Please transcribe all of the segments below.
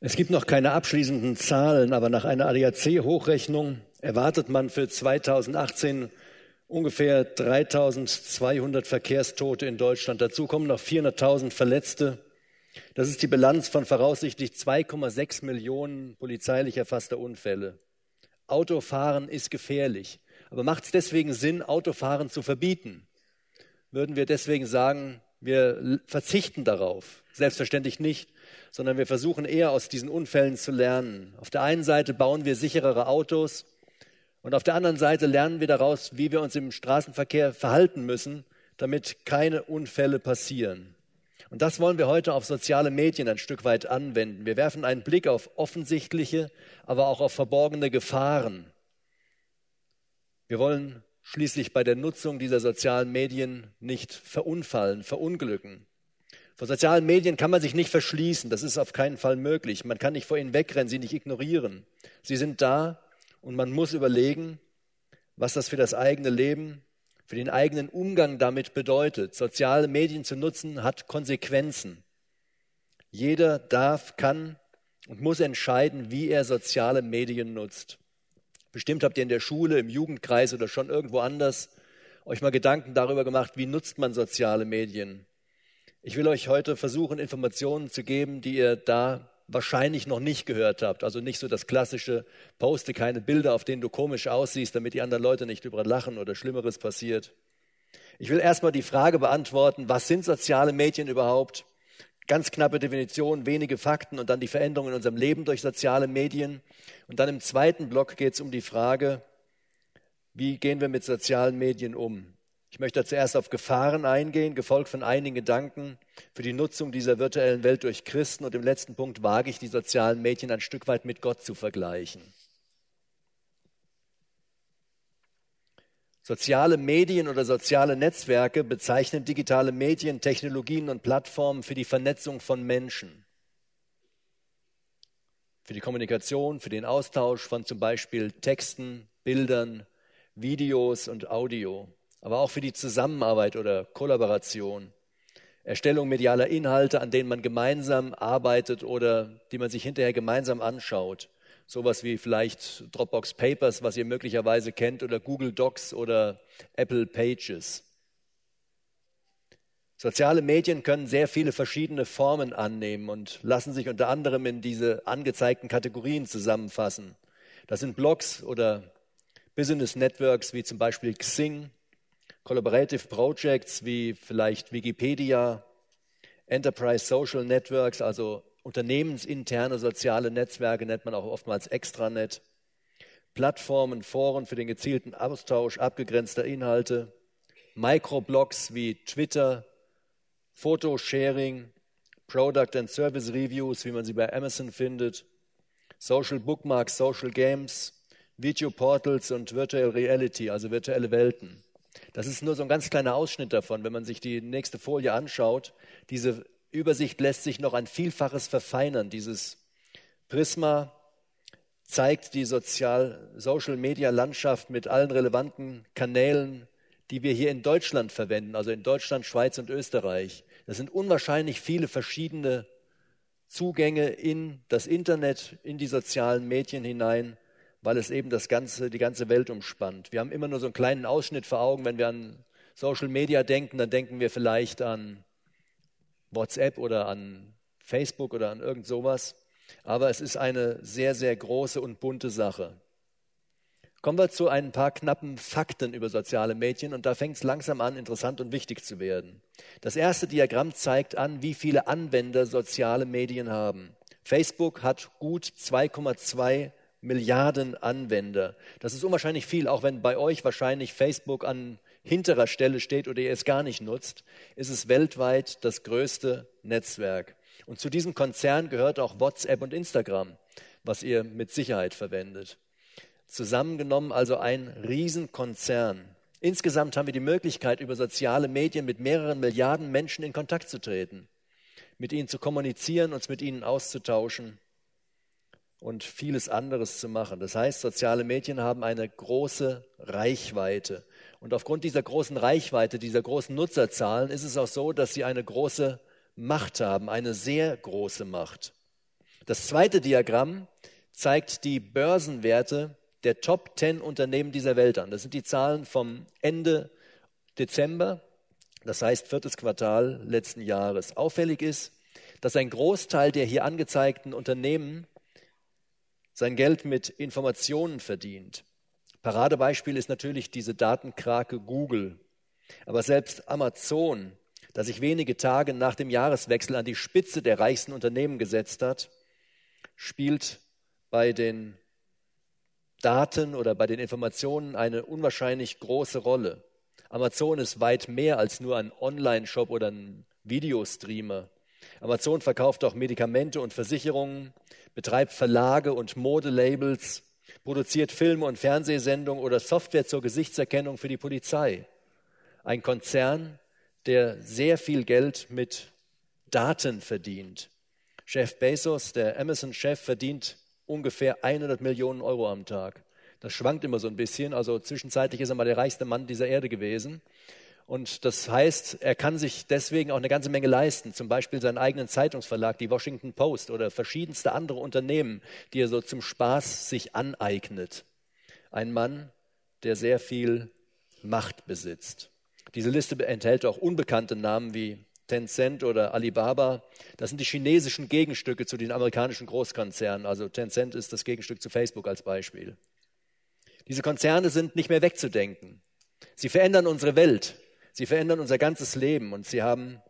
Es gibt noch keine abschließenden Zahlen, aber nach einer ADAC-Hochrechnung erwartet man für 2018 ungefähr 3200 Verkehrstote in Deutschland. Dazu kommen noch 400.000 Verletzte. Das ist die Bilanz von voraussichtlich 2,6 Millionen polizeilich erfasster Unfälle. Autofahren ist gefährlich. Aber macht es deswegen Sinn, Autofahren zu verbieten? Würden wir deswegen sagen, wir verzichten darauf? Selbstverständlich nicht, sondern wir versuchen eher aus diesen Unfällen zu lernen. Auf der einen Seite bauen wir sicherere Autos, und auf der anderen Seite lernen wir daraus, wie wir uns im Straßenverkehr verhalten müssen, damit keine Unfälle passieren. Und das wollen wir heute auf soziale Medien ein Stück weit anwenden. Wir werfen einen Blick auf offensichtliche, aber auch auf verborgene Gefahren. Wir wollen schließlich bei der Nutzung dieser sozialen Medien nicht verunfallen, verunglücken. Vor sozialen Medien kann man sich nicht verschließen, das ist auf keinen Fall möglich. Man kann nicht vor ihnen wegrennen, sie nicht ignorieren. Sie sind da und man muss überlegen, was das für das eigene Leben, für den eigenen Umgang damit bedeutet. Soziale Medien zu nutzen hat Konsequenzen. Jeder darf, kann und muss entscheiden, wie er soziale Medien nutzt. Bestimmt habt ihr in der Schule, im Jugendkreis oder schon irgendwo anders euch mal Gedanken darüber gemacht, wie nutzt man soziale Medien. Ich will euch heute versuchen, Informationen zu geben, die ihr da wahrscheinlich noch nicht gehört habt. Also nicht so das klassische, poste keine Bilder, auf denen du komisch aussiehst, damit die anderen Leute nicht über lachen oder Schlimmeres passiert. Ich will erstmal die Frage beantworten, was sind soziale Medien überhaupt? Ganz knappe Definition, wenige Fakten und dann die Veränderungen in unserem Leben durch soziale Medien. Und dann im zweiten Block geht es um die Frage, wie gehen wir mit sozialen Medien um? Ich möchte zuerst auf Gefahren eingehen, gefolgt von einigen Gedanken für die Nutzung dieser virtuellen Welt durch Christen. Und im letzten Punkt wage ich die sozialen Medien ein Stück weit mit Gott zu vergleichen. Soziale Medien oder soziale Netzwerke bezeichnen digitale Medien, Technologien und Plattformen für die Vernetzung von Menschen, für die Kommunikation, für den Austausch von zum Beispiel Texten, Bildern, Videos und Audio aber auch für die Zusammenarbeit oder Kollaboration. Erstellung medialer Inhalte, an denen man gemeinsam arbeitet oder die man sich hinterher gemeinsam anschaut. Sowas wie vielleicht Dropbox Papers, was ihr möglicherweise kennt, oder Google Docs oder Apple Pages. Soziale Medien können sehr viele verschiedene Formen annehmen und lassen sich unter anderem in diese angezeigten Kategorien zusammenfassen. Das sind Blogs oder Business Networks wie zum Beispiel Xing, Collaborative Projects wie vielleicht Wikipedia, Enterprise Social Networks, also unternehmensinterne soziale Netzwerke nennt man auch oftmals Extranet, Plattformen, Foren für den gezielten Austausch abgegrenzter Inhalte, Microblogs wie Twitter, Photosharing, Product and Service Reviews, wie man sie bei Amazon findet, Social Bookmarks, Social Games, Video Portals und Virtual Reality, also virtuelle Welten. Das ist nur so ein ganz kleiner Ausschnitt davon. Wenn man sich die nächste Folie anschaut, diese Übersicht lässt sich noch ein Vielfaches verfeinern. Dieses Prisma zeigt die Social-Media-Landschaft mit allen relevanten Kanälen, die wir hier in Deutschland verwenden, also in Deutschland, Schweiz und Österreich. Das sind unwahrscheinlich viele verschiedene Zugänge in das Internet, in die sozialen Medien hinein weil es eben das ganze, die ganze Welt umspannt. Wir haben immer nur so einen kleinen Ausschnitt vor Augen. Wenn wir an Social Media denken, dann denken wir vielleicht an WhatsApp oder an Facebook oder an irgend sowas. Aber es ist eine sehr, sehr große und bunte Sache. Kommen wir zu ein paar knappen Fakten über soziale Medien und da fängt es langsam an, interessant und wichtig zu werden. Das erste Diagramm zeigt an, wie viele Anwender soziale Medien haben. Facebook hat gut 2,2 Milliarden Anwender. Das ist unwahrscheinlich viel, auch wenn bei euch wahrscheinlich Facebook an hinterer Stelle steht oder ihr es gar nicht nutzt, ist es weltweit das größte Netzwerk. Und zu diesem Konzern gehört auch WhatsApp und Instagram, was ihr mit Sicherheit verwendet. Zusammengenommen also ein Riesenkonzern. Insgesamt haben wir die Möglichkeit, über soziale Medien mit mehreren Milliarden Menschen in Kontakt zu treten, mit ihnen zu kommunizieren, uns mit ihnen auszutauschen und vieles anderes zu machen. Das heißt, soziale Medien haben eine große Reichweite. Und aufgrund dieser großen Reichweite, dieser großen Nutzerzahlen ist es auch so, dass sie eine große Macht haben, eine sehr große Macht. Das zweite Diagramm zeigt die Börsenwerte der Top 10 Unternehmen dieser Welt an. Das sind die Zahlen vom Ende Dezember, das heißt viertes Quartal letzten Jahres. Auffällig ist, dass ein Großteil der hier angezeigten Unternehmen sein Geld mit Informationen verdient. Paradebeispiel ist natürlich diese Datenkrake Google. Aber selbst Amazon, das sich wenige Tage nach dem Jahreswechsel an die Spitze der reichsten Unternehmen gesetzt hat, spielt bei den Daten oder bei den Informationen eine unwahrscheinlich große Rolle. Amazon ist weit mehr als nur ein Online-Shop oder ein Videostreamer. Amazon verkauft auch Medikamente und Versicherungen, betreibt Verlage und Modelabels, produziert Filme und Fernsehsendungen oder Software zur Gesichtserkennung für die Polizei. Ein Konzern, der sehr viel Geld mit Daten verdient. Chef Bezos, der Amazon-Chef, verdient ungefähr 100 Millionen Euro am Tag. Das schwankt immer so ein bisschen. Also zwischenzeitlich ist er mal der reichste Mann dieser Erde gewesen. Und das heißt, er kann sich deswegen auch eine ganze Menge leisten. Zum Beispiel seinen eigenen Zeitungsverlag, die Washington Post oder verschiedenste andere Unternehmen, die er so zum Spaß sich aneignet. Ein Mann, der sehr viel Macht besitzt. Diese Liste enthält auch unbekannte Namen wie Tencent oder Alibaba, das sind die chinesischen Gegenstücke zu den amerikanischen Großkonzernen. Also Tencent ist das Gegenstück zu Facebook als Beispiel. Diese Konzerne sind nicht mehr wegzudenken. Sie verändern unsere Welt, sie verändern unser ganzes Leben und sie haben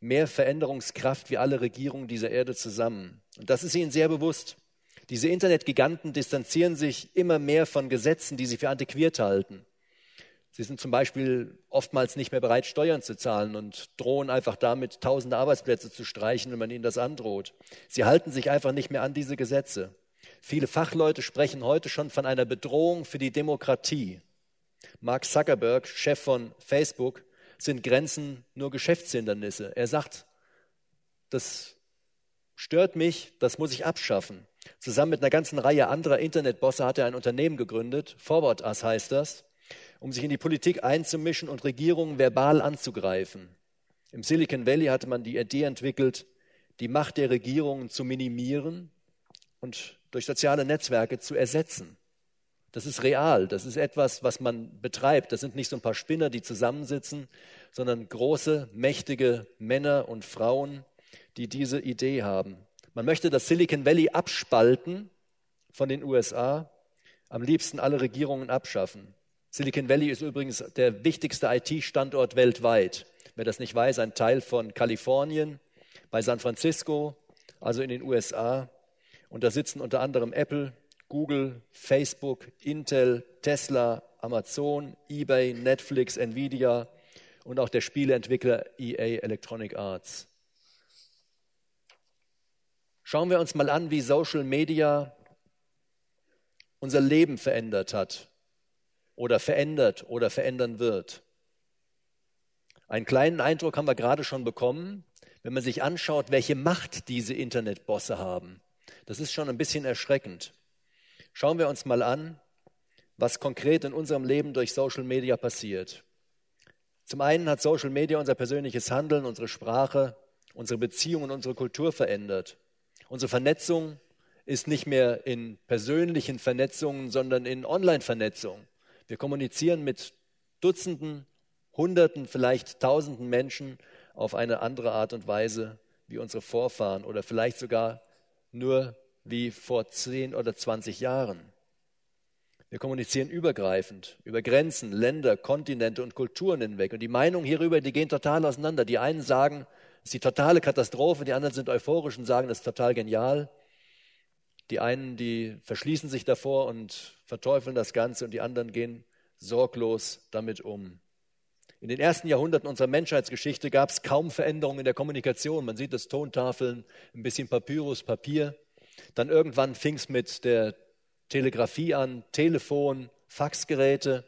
mehr Veränderungskraft wie alle Regierungen dieser Erde zusammen. Und das ist ihnen sehr bewusst. Diese Internetgiganten distanzieren sich immer mehr von Gesetzen, die sie für antiquiert halten. Sie sind zum Beispiel oftmals nicht mehr bereit, Steuern zu zahlen und drohen einfach damit, tausende Arbeitsplätze zu streichen, wenn man ihnen das androht. Sie halten sich einfach nicht mehr an diese Gesetze. Viele Fachleute sprechen heute schon von einer Bedrohung für die Demokratie. Mark Zuckerberg, Chef von Facebook, sind Grenzen nur Geschäftshindernisse. Er sagt, das stört mich, das muss ich abschaffen. Zusammen mit einer ganzen Reihe anderer Internetbosse hat er ein Unternehmen gegründet, Forward Us heißt das um sich in die Politik einzumischen und Regierungen verbal anzugreifen. Im Silicon Valley hatte man die Idee entwickelt, die Macht der Regierungen zu minimieren und durch soziale Netzwerke zu ersetzen. Das ist real, das ist etwas, was man betreibt. Das sind nicht so ein paar Spinner, die zusammensitzen, sondern große, mächtige Männer und Frauen, die diese Idee haben. Man möchte das Silicon Valley abspalten von den USA, am liebsten alle Regierungen abschaffen. Silicon Valley ist übrigens der wichtigste IT-Standort weltweit. Wer das nicht weiß, ein Teil von Kalifornien, bei San Francisco, also in den USA. Und da sitzen unter anderem Apple, Google, Facebook, Intel, Tesla, Amazon, eBay, Netflix, Nvidia und auch der Spieleentwickler EA Electronic Arts. Schauen wir uns mal an, wie Social Media unser Leben verändert hat oder verändert oder verändern wird. Einen kleinen Eindruck haben wir gerade schon bekommen, wenn man sich anschaut, welche Macht diese Internetbosse haben. Das ist schon ein bisschen erschreckend. Schauen wir uns mal an, was konkret in unserem Leben durch Social Media passiert. Zum einen hat Social Media unser persönliches Handeln, unsere Sprache, unsere Beziehungen, unsere Kultur verändert. Unsere Vernetzung ist nicht mehr in persönlichen Vernetzungen, sondern in Online-Vernetzung. Wir kommunizieren mit Dutzenden, Hunderten, vielleicht Tausenden Menschen auf eine andere Art und Weise wie unsere Vorfahren oder vielleicht sogar nur wie vor 10 oder 20 Jahren. Wir kommunizieren übergreifend über Grenzen, Länder, Kontinente und Kulturen hinweg. Und die Meinungen hierüber, die gehen total auseinander. Die einen sagen, es ist die totale Katastrophe, die anderen sind euphorisch und sagen, das ist total genial. Die einen, die verschließen sich davor und verteufeln das Ganze und die anderen gehen sorglos damit um. In den ersten Jahrhunderten unserer Menschheitsgeschichte gab es kaum Veränderungen in der Kommunikation. Man sieht das Tontafeln, ein bisschen Papyrus, Papier. Dann irgendwann fing es mit der Telegrafie an, Telefon, Faxgeräte.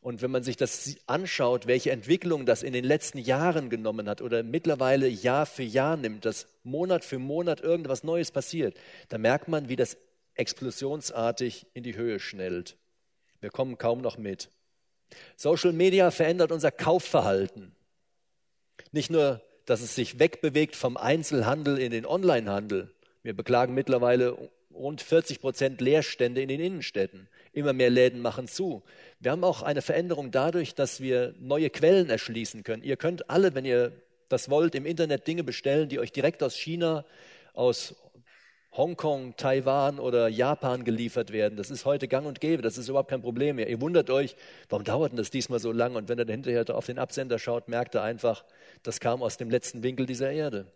Und wenn man sich das anschaut, welche Entwicklung das in den letzten Jahren genommen hat oder mittlerweile Jahr für Jahr nimmt, dass Monat für Monat irgendwas Neues passiert, da merkt man, wie das explosionsartig in die Höhe schnellt. Wir kommen kaum noch mit. Social Media verändert unser Kaufverhalten. Nicht nur, dass es sich wegbewegt vom Einzelhandel in den Onlinehandel. Wir beklagen mittlerweile rund 40 Prozent Leerstände in den Innenstädten. Immer mehr Läden machen zu. Wir haben auch eine Veränderung dadurch, dass wir neue Quellen erschließen können. Ihr könnt alle, wenn ihr das wollt, im Internet Dinge bestellen, die euch direkt aus China, aus Hongkong, Taiwan oder Japan geliefert werden. Das ist heute gang und gäbe, das ist überhaupt kein Problem mehr. Ihr wundert euch, warum dauert denn das diesmal so lang? Und wenn ihr hinterher auf den Absender schaut, merkt ihr einfach, das kam aus dem letzten Winkel dieser Erde.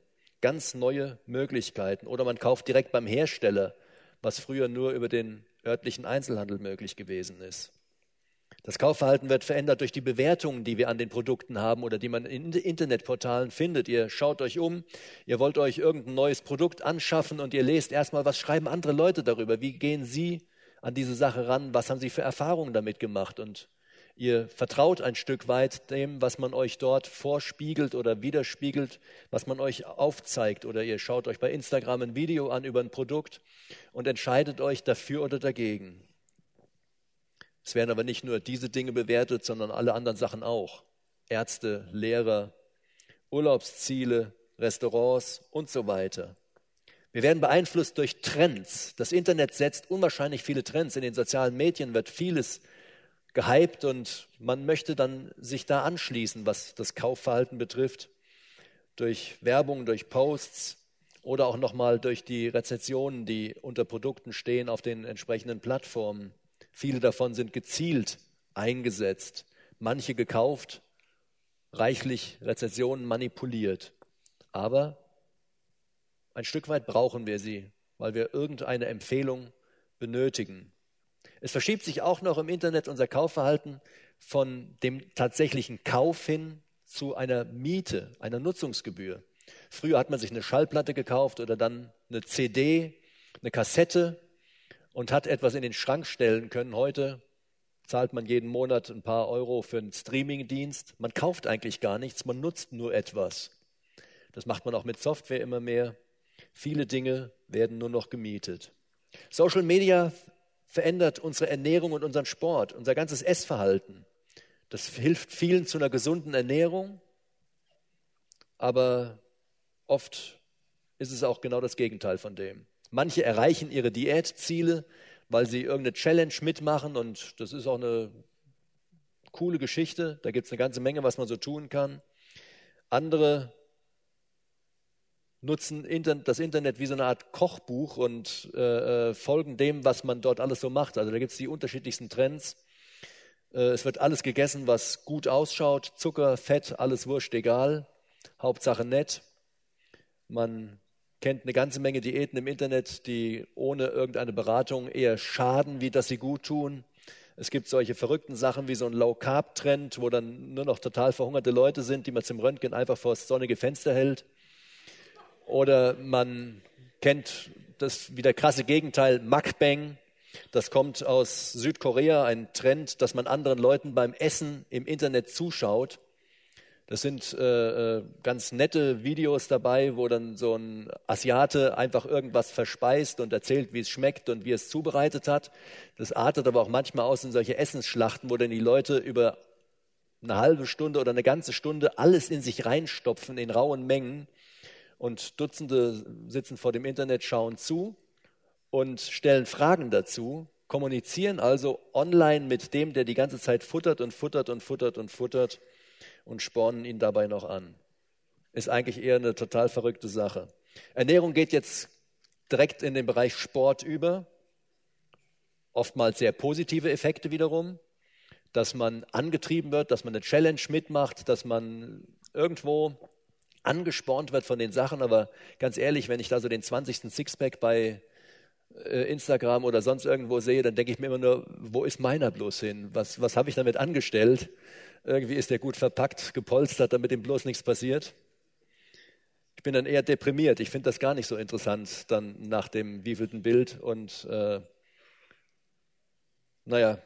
Ganz neue Möglichkeiten. Oder man kauft direkt beim Hersteller, was früher nur über den örtlichen Einzelhandel möglich gewesen ist. Das Kaufverhalten wird verändert durch die Bewertungen, die wir an den Produkten haben oder die man in Internetportalen findet. Ihr schaut euch um, ihr wollt euch irgendein neues Produkt anschaffen und ihr lest erstmal, was schreiben andere Leute darüber, wie gehen sie an diese Sache ran, was haben sie für Erfahrungen damit gemacht und ihr vertraut ein Stück weit dem, was man euch dort vorspiegelt oder widerspiegelt, was man euch aufzeigt oder ihr schaut euch bei Instagram ein Video an über ein Produkt und entscheidet euch dafür oder dagegen. Es werden aber nicht nur diese Dinge bewertet, sondern alle anderen Sachen auch. Ärzte, Lehrer, Urlaubsziele, Restaurants und so weiter. Wir werden beeinflusst durch Trends. Das Internet setzt unwahrscheinlich viele Trends. In den sozialen Medien wird vieles gehypt und man möchte dann sich da anschließen, was das Kaufverhalten betrifft. Durch Werbung, durch Posts oder auch nochmal durch die Rezensionen, die unter Produkten stehen auf den entsprechenden Plattformen. Viele davon sind gezielt eingesetzt, manche gekauft, reichlich Rezessionen manipuliert. Aber ein Stück weit brauchen wir sie, weil wir irgendeine Empfehlung benötigen. Es verschiebt sich auch noch im Internet unser Kaufverhalten von dem tatsächlichen Kauf hin zu einer Miete, einer Nutzungsgebühr. Früher hat man sich eine Schallplatte gekauft oder dann eine CD, eine Kassette und hat etwas in den Schrank stellen können. Heute zahlt man jeden Monat ein paar Euro für einen Streamingdienst. Man kauft eigentlich gar nichts, man nutzt nur etwas. Das macht man auch mit Software immer mehr. Viele Dinge werden nur noch gemietet. Social Media verändert unsere Ernährung und unseren Sport, unser ganzes Essverhalten. Das hilft vielen zu einer gesunden Ernährung, aber oft ist es auch genau das Gegenteil von dem. Manche erreichen ihre Diätziele, weil sie irgendeine Challenge mitmachen und das ist auch eine coole Geschichte. Da gibt es eine ganze Menge, was man so tun kann. Andere nutzen das Internet wie so eine Art Kochbuch und äh, äh, folgen dem, was man dort alles so macht. Also da gibt es die unterschiedlichsten Trends. Äh, es wird alles gegessen, was gut ausschaut. Zucker, Fett, alles wurscht, egal. Hauptsache nett. Man kennt eine ganze Menge Diäten im Internet, die ohne irgendeine Beratung eher schaden, wie dass sie gut tun. Es gibt solche verrückten Sachen wie so ein Low-Carb-Trend, wo dann nur noch total verhungerte Leute sind, die man zum Röntgen einfach vor das sonnige Fenster hält. Oder man kennt das wie der krasse Gegenteil, Mukbang. Das kommt aus Südkorea, ein Trend, dass man anderen Leuten beim Essen im Internet zuschaut das sind äh, äh, ganz nette Videos dabei, wo dann so ein Asiate einfach irgendwas verspeist und erzählt, wie es schmeckt und wie es zubereitet hat. Das artet aber auch manchmal aus in solche Essensschlachten, wo dann die Leute über eine halbe Stunde oder eine ganze Stunde alles in sich reinstopfen in rauen Mengen. Und Dutzende sitzen vor dem Internet, schauen zu und stellen Fragen dazu, kommunizieren also online mit dem, der die ganze Zeit futtert und futtert und futtert und futtert und spornen ihn dabei noch an. Ist eigentlich eher eine total verrückte Sache. Ernährung geht jetzt direkt in den Bereich Sport über. Oftmals sehr positive Effekte wiederum, dass man angetrieben wird, dass man eine Challenge mitmacht, dass man irgendwo angespornt wird von den Sachen. Aber ganz ehrlich, wenn ich da so den 20. Sixpack bei äh, Instagram oder sonst irgendwo sehe, dann denke ich mir immer nur, wo ist meiner bloß hin? Was, was habe ich damit angestellt? Irgendwie ist der gut verpackt, gepolstert, damit ihm bloß nichts passiert. Ich bin dann eher deprimiert. Ich finde das gar nicht so interessant dann nach dem wievielten Bild. Und äh, naja,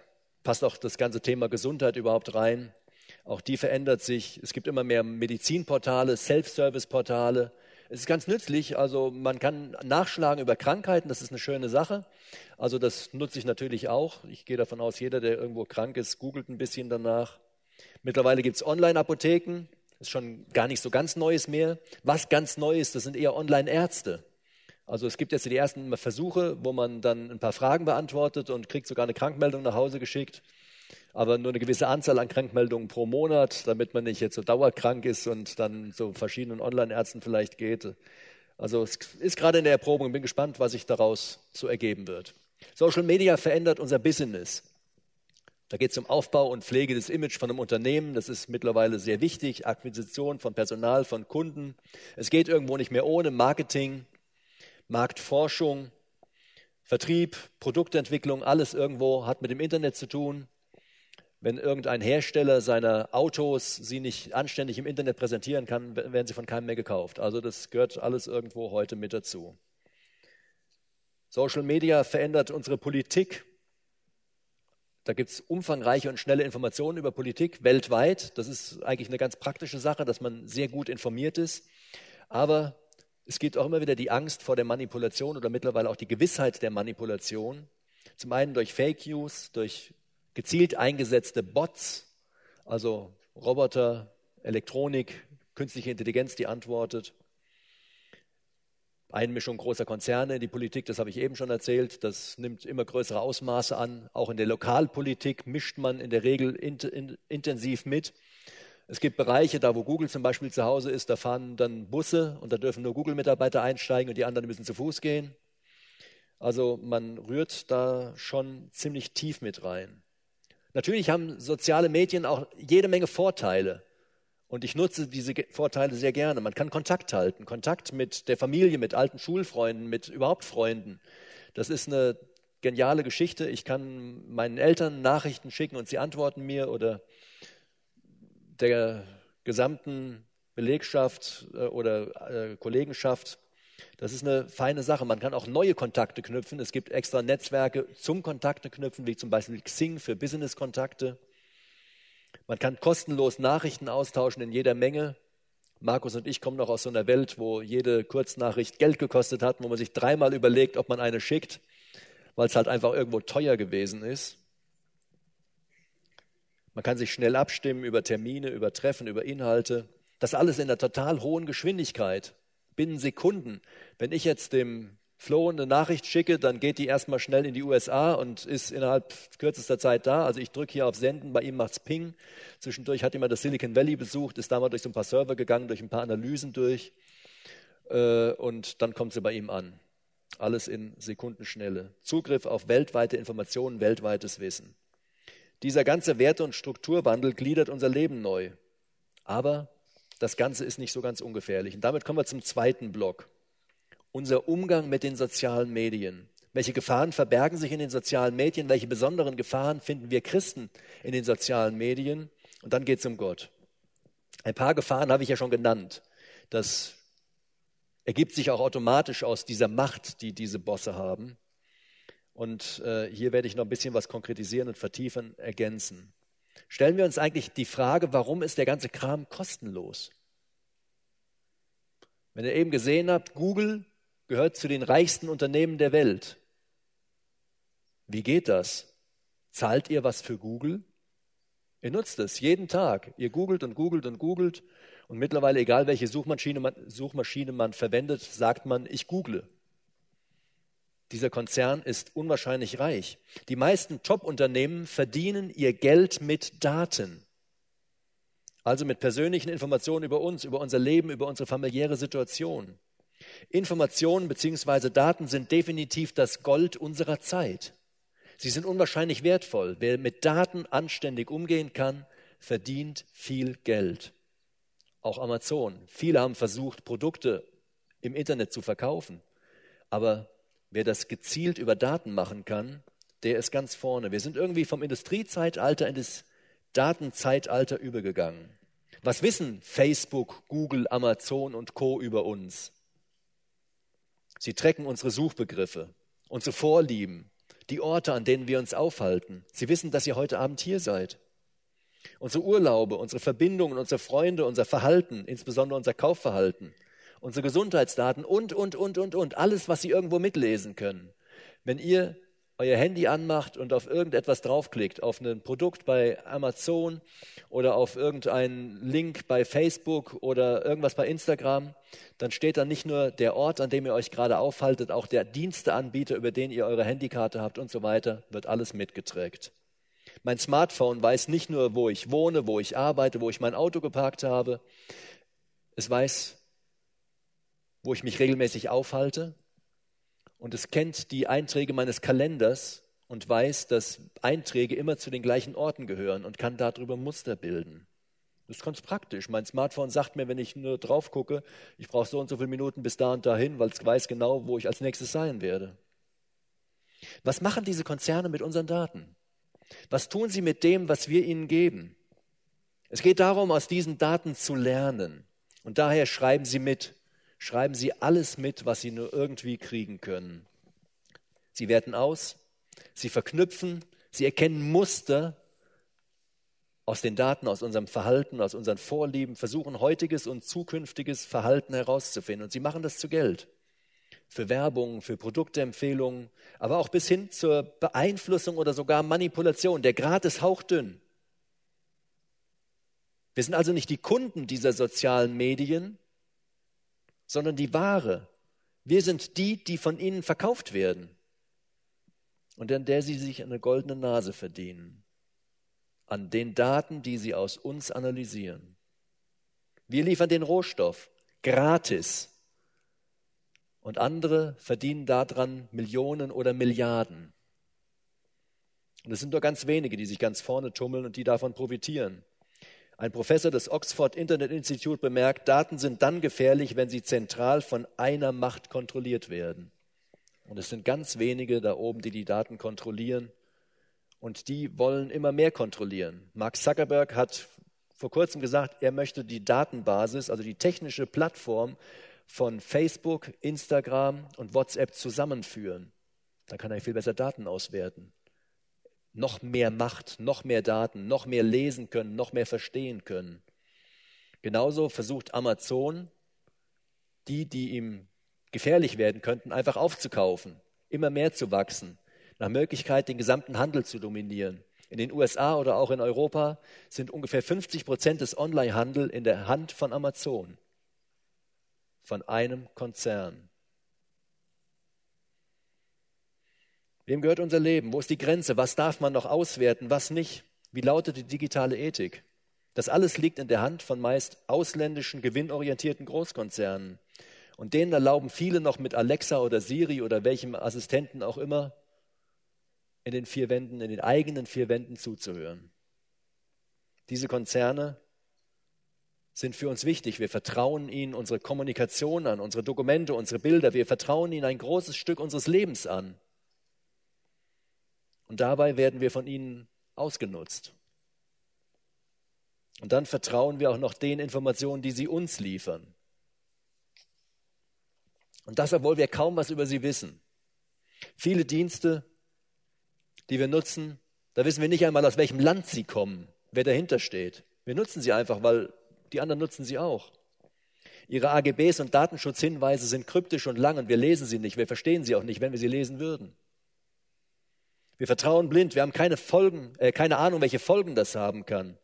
passt auch das ganze Thema Gesundheit überhaupt rein. Auch die verändert sich. Es gibt immer mehr Medizinportale, Self-Service-Portale. Es ist ganz nützlich. Also man kann nachschlagen über Krankheiten. Das ist eine schöne Sache. Also das nutze ich natürlich auch. Ich gehe davon aus, jeder, der irgendwo krank ist, googelt ein bisschen danach. Mittlerweile gibt es Online-Apotheken, ist schon gar nicht so ganz Neues mehr. Was ganz neu ist, das sind eher Online-Ärzte. Also es gibt jetzt die ersten Versuche, wo man dann ein paar Fragen beantwortet und kriegt sogar eine Krankmeldung nach Hause geschickt. Aber nur eine gewisse Anzahl an Krankmeldungen pro Monat, damit man nicht jetzt so dauerkrank ist und dann zu verschiedenen Online-Ärzten vielleicht geht. Also es ist gerade in der Erprobung. Bin gespannt, was sich daraus so ergeben wird. Social Media verändert unser Business. Da geht es um Aufbau und Pflege des Image von einem Unternehmen. Das ist mittlerweile sehr wichtig. Akquisition von Personal, von Kunden. Es geht irgendwo nicht mehr ohne Marketing, Marktforschung, Vertrieb, Produktentwicklung. Alles irgendwo hat mit dem Internet zu tun. Wenn irgendein Hersteller seiner Autos sie nicht anständig im Internet präsentieren kann, werden sie von keinem mehr gekauft. Also das gehört alles irgendwo heute mit dazu. Social Media verändert unsere Politik. Da gibt es umfangreiche und schnelle Informationen über Politik weltweit. Das ist eigentlich eine ganz praktische Sache, dass man sehr gut informiert ist. Aber es gibt auch immer wieder die Angst vor der Manipulation oder mittlerweile auch die Gewissheit der Manipulation. Zum einen durch Fake News, durch gezielt eingesetzte Bots, also Roboter, Elektronik, künstliche Intelligenz, die antwortet. Einmischung großer Konzerne in die Politik, das habe ich eben schon erzählt, das nimmt immer größere Ausmaße an. Auch in der Lokalpolitik mischt man in der Regel int in, intensiv mit. Es gibt Bereiche, da wo Google zum Beispiel zu Hause ist, da fahren dann Busse und da dürfen nur Google-Mitarbeiter einsteigen und die anderen müssen zu Fuß gehen. Also man rührt da schon ziemlich tief mit rein. Natürlich haben soziale Medien auch jede Menge Vorteile. Und ich nutze diese Vorteile sehr gerne. Man kann Kontakt halten, Kontakt mit der Familie, mit alten Schulfreunden, mit überhaupt Freunden. Das ist eine geniale Geschichte. Ich kann meinen Eltern Nachrichten schicken und sie antworten mir oder der gesamten Belegschaft äh, oder äh, Kollegenschaft das ist eine feine Sache. Man kann auch neue Kontakte knüpfen. Es gibt extra Netzwerke zum Kontakte knüpfen, wie zum Beispiel Xing für Business-Kontakte. Man kann kostenlos Nachrichten austauschen in jeder Menge. Markus und ich kommen noch aus so einer Welt, wo jede Kurznachricht Geld gekostet hat, wo man sich dreimal überlegt, ob man eine schickt, weil es halt einfach irgendwo teuer gewesen ist. Man kann sich schnell abstimmen über Termine, über Treffen, über Inhalte. Das alles in einer total hohen Geschwindigkeit binnen Sekunden. Wenn ich jetzt dem Flo eine Nachricht schicke, dann geht die erstmal schnell in die USA und ist innerhalb kürzester Zeit da. Also ich drücke hier auf Senden, bei ihm macht es Ping. Zwischendurch hat jemand das Silicon Valley besucht, ist da mal durch so ein paar Server gegangen, durch ein paar Analysen durch äh, und dann kommt sie bei ihm an. Alles in Sekundenschnelle. Zugriff auf weltweite Informationen, weltweites Wissen. Dieser ganze Werte- und Strukturwandel gliedert unser Leben neu. Aber das Ganze ist nicht so ganz ungefährlich. Und damit kommen wir zum zweiten Block. Unser Umgang mit den sozialen Medien. Welche Gefahren verbergen sich in den sozialen Medien? Welche besonderen Gefahren finden wir Christen in den sozialen Medien? Und dann geht es um Gott. Ein paar Gefahren habe ich ja schon genannt. Das ergibt sich auch automatisch aus dieser Macht, die diese Bosse haben. Und äh, hier werde ich noch ein bisschen was konkretisieren und vertiefen, ergänzen stellen wir uns eigentlich die Frage, warum ist der ganze Kram kostenlos? Wenn ihr eben gesehen habt, Google gehört zu den reichsten Unternehmen der Welt. Wie geht das? Zahlt ihr was für Google? Ihr nutzt es jeden Tag. Ihr googelt und googelt und googelt. Und mittlerweile, egal welche Suchmaschine man, Suchmaschine man verwendet, sagt man, ich google. Dieser Konzern ist unwahrscheinlich reich. Die meisten Top-Unternehmen verdienen ihr Geld mit Daten. Also mit persönlichen Informationen über uns, über unser Leben, über unsere familiäre Situation. Informationen bzw. Daten sind definitiv das Gold unserer Zeit. Sie sind unwahrscheinlich wertvoll. Wer mit Daten anständig umgehen kann, verdient viel Geld. Auch Amazon. Viele haben versucht, Produkte im Internet zu verkaufen. Aber Wer das gezielt über Daten machen kann, der ist ganz vorne. Wir sind irgendwie vom Industriezeitalter in das Datenzeitalter übergegangen. Was wissen Facebook, Google, Amazon und Co über uns? Sie trecken unsere Suchbegriffe, unsere Vorlieben, die Orte, an denen wir uns aufhalten. Sie wissen, dass ihr heute Abend hier seid. Unsere Urlaube, unsere Verbindungen, unsere Freunde, unser Verhalten, insbesondere unser Kaufverhalten unsere Gesundheitsdaten und, und, und, und, und. Alles, was Sie irgendwo mitlesen können. Wenn ihr euer Handy anmacht und auf irgendetwas draufklickt, auf ein Produkt bei Amazon oder auf irgendeinen Link bei Facebook oder irgendwas bei Instagram, dann steht da nicht nur der Ort, an dem ihr euch gerade aufhaltet, auch der Diensteanbieter, über den ihr eure Handykarte habt und so weiter, wird alles mitgeträgt. Mein Smartphone weiß nicht nur, wo ich wohne, wo ich arbeite, wo ich mein Auto geparkt habe. Es weiß, wo ich mich regelmäßig aufhalte und es kennt die Einträge meines Kalenders und weiß, dass Einträge immer zu den gleichen Orten gehören und kann darüber Muster bilden. Das ist ganz praktisch. Mein Smartphone sagt mir, wenn ich nur drauf gucke, ich brauche so und so viele Minuten bis da und dahin, weil es weiß genau, wo ich als nächstes sein werde. Was machen diese Konzerne mit unseren Daten? Was tun sie mit dem, was wir ihnen geben? Es geht darum, aus diesen Daten zu lernen. Und daher schreiben sie mit schreiben sie alles mit, was sie nur irgendwie kriegen können. Sie werten aus, sie verknüpfen, sie erkennen Muster aus den Daten, aus unserem Verhalten, aus unseren Vorlieben, versuchen heutiges und zukünftiges Verhalten herauszufinden. Und sie machen das zu Geld. Für Werbung, für Produktempfehlungen, aber auch bis hin zur Beeinflussung oder sogar Manipulation. Der Grad ist hauchdünn. Wir sind also nicht die Kunden dieser sozialen Medien, sondern die Ware. Wir sind die, die von ihnen verkauft werden und an der sie sich eine goldene Nase verdienen. An den Daten, die sie aus uns analysieren. Wir liefern den Rohstoff gratis und andere verdienen daran Millionen oder Milliarden. Und es sind nur ganz wenige, die sich ganz vorne tummeln und die davon profitieren. Ein Professor des Oxford Internet Institute bemerkt, Daten sind dann gefährlich, wenn sie zentral von einer Macht kontrolliert werden. Und es sind ganz wenige da oben, die die Daten kontrollieren. Und die wollen immer mehr kontrollieren. Mark Zuckerberg hat vor kurzem gesagt, er möchte die Datenbasis, also die technische Plattform von Facebook, Instagram und WhatsApp zusammenführen. Dann kann er viel besser Daten auswerten noch mehr Macht, noch mehr Daten, noch mehr lesen können, noch mehr verstehen können. Genauso versucht Amazon, die, die ihm gefährlich werden könnten, einfach aufzukaufen, immer mehr zu wachsen, nach Möglichkeit den gesamten Handel zu dominieren. In den USA oder auch in Europa sind ungefähr 50 Prozent des Onlinehandels in der Hand von Amazon, von einem Konzern. Wem gehört unser Leben? Wo ist die Grenze? Was darf man noch auswerten, was nicht? Wie lautet die digitale Ethik? Das alles liegt in der Hand von meist ausländischen, gewinnorientierten Großkonzernen. Und denen erlauben viele noch mit Alexa oder Siri oder welchem Assistenten auch immer in den vier Wänden, in den eigenen vier Wänden zuzuhören. Diese Konzerne sind für uns wichtig. Wir vertrauen ihnen unsere Kommunikation an, unsere Dokumente, unsere Bilder. Wir vertrauen ihnen ein großes Stück unseres Lebens an. Und dabei werden wir von ihnen ausgenutzt. Und dann vertrauen wir auch noch den Informationen, die sie uns liefern. Und das, obwohl wir kaum was über sie wissen. Viele Dienste, die wir nutzen, da wissen wir nicht einmal, aus welchem Land sie kommen, wer dahinter steht. Wir nutzen sie einfach, weil die anderen nutzen sie auch. Ihre AGBs und Datenschutzhinweise sind kryptisch und lang und wir lesen sie nicht, wir verstehen sie auch nicht, wenn wir sie lesen würden. Wir vertrauen blind, wir haben keine Folgen, äh, keine Ahnung, welche Folgen das haben kann.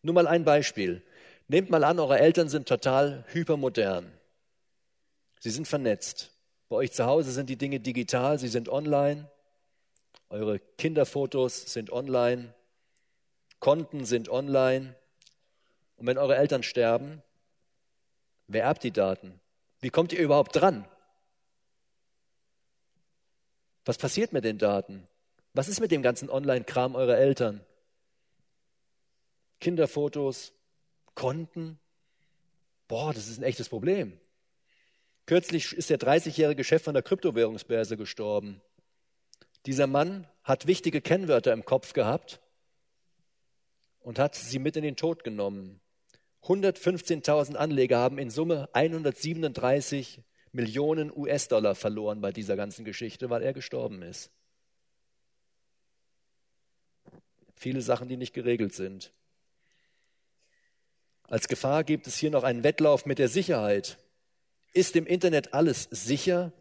Nur mal ein Beispiel. Nehmt mal an, eure Eltern sind total hypermodern. Sie sind vernetzt. Bei euch zu Hause sind die Dinge digital, sie sind online. Eure Kinderfotos sind online. Konten sind online. Und wenn eure Eltern sterben, wer erbt die Daten? Wie kommt ihr überhaupt dran? Was passiert mit den Daten? Was ist mit dem ganzen Online-Kram eurer Eltern? Kinderfotos, Konten? Boah, das ist ein echtes Problem. Kürzlich ist der 30-jährige Chef von der Kryptowährungsbörse gestorben. Dieser Mann hat wichtige Kennwörter im Kopf gehabt und hat sie mit in den Tod genommen. 115.000 Anleger haben in Summe 137 Millionen US-Dollar verloren bei dieser ganzen Geschichte, weil er gestorben ist. Viele Sachen, die nicht geregelt sind. Als Gefahr gibt es hier noch einen Wettlauf mit der Sicherheit. Ist im Internet alles sicher?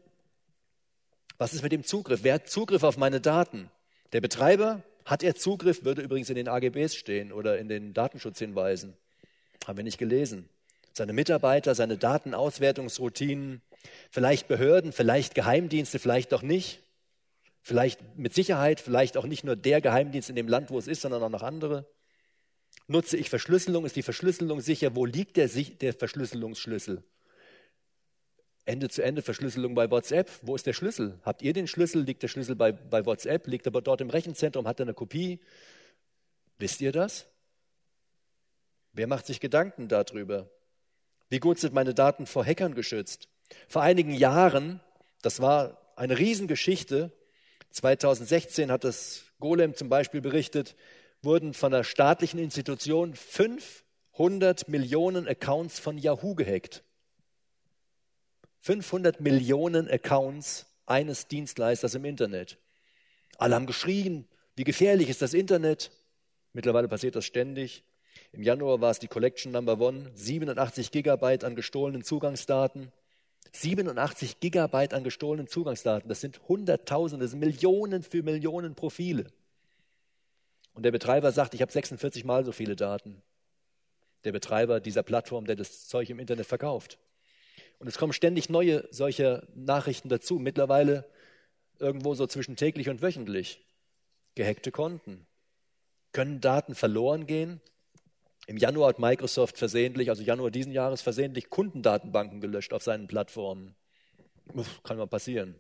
Was ist mit dem Zugriff? Wer hat Zugriff auf meine Daten? Der Betreiber? Hat er Zugriff? Würde übrigens in den AGBs stehen oder in den Datenschutzhinweisen. Haben wir nicht gelesen. Seine Mitarbeiter, seine Datenauswertungsroutinen, vielleicht Behörden, vielleicht Geheimdienste, vielleicht doch nicht. Vielleicht mit Sicherheit, vielleicht auch nicht nur der Geheimdienst in dem Land, wo es ist, sondern auch noch andere. Nutze ich Verschlüsselung? Ist die Verschlüsselung sicher? Wo liegt der, der Verschlüsselungsschlüssel? Ende-zu-Ende-Verschlüsselung bei WhatsApp. Wo ist der Schlüssel? Habt ihr den Schlüssel? Liegt der Schlüssel bei, bei WhatsApp? Liegt er dort im Rechenzentrum? Hat er eine Kopie? Wisst ihr das? Wer macht sich Gedanken darüber? Wie gut sind meine Daten vor Hackern geschützt? Vor einigen Jahren, das war eine Riesengeschichte, 2016 hat das Golem zum Beispiel berichtet, wurden von einer staatlichen Institution 500 Millionen Accounts von Yahoo gehackt. 500 Millionen Accounts eines Dienstleisters im Internet. Alle haben geschrien, wie gefährlich ist das Internet. Mittlerweile passiert das ständig. Im Januar war es die Collection Number One, 87 Gigabyte an gestohlenen Zugangsdaten. 87 Gigabyte an gestohlenen Zugangsdaten, das sind Hunderttausende, das sind Millionen für Millionen Profile. Und der Betreiber sagt, ich habe 46 Mal so viele Daten. Der Betreiber dieser Plattform, der das Zeug im Internet verkauft. Und es kommen ständig neue solcher Nachrichten dazu. Mittlerweile irgendwo so zwischen täglich und wöchentlich. Gehackte Konten. Können Daten verloren gehen? Im Januar hat Microsoft versehentlich, also Januar diesen Jahres versehentlich Kundendatenbanken gelöscht auf seinen Plattformen. Uff, kann mal passieren.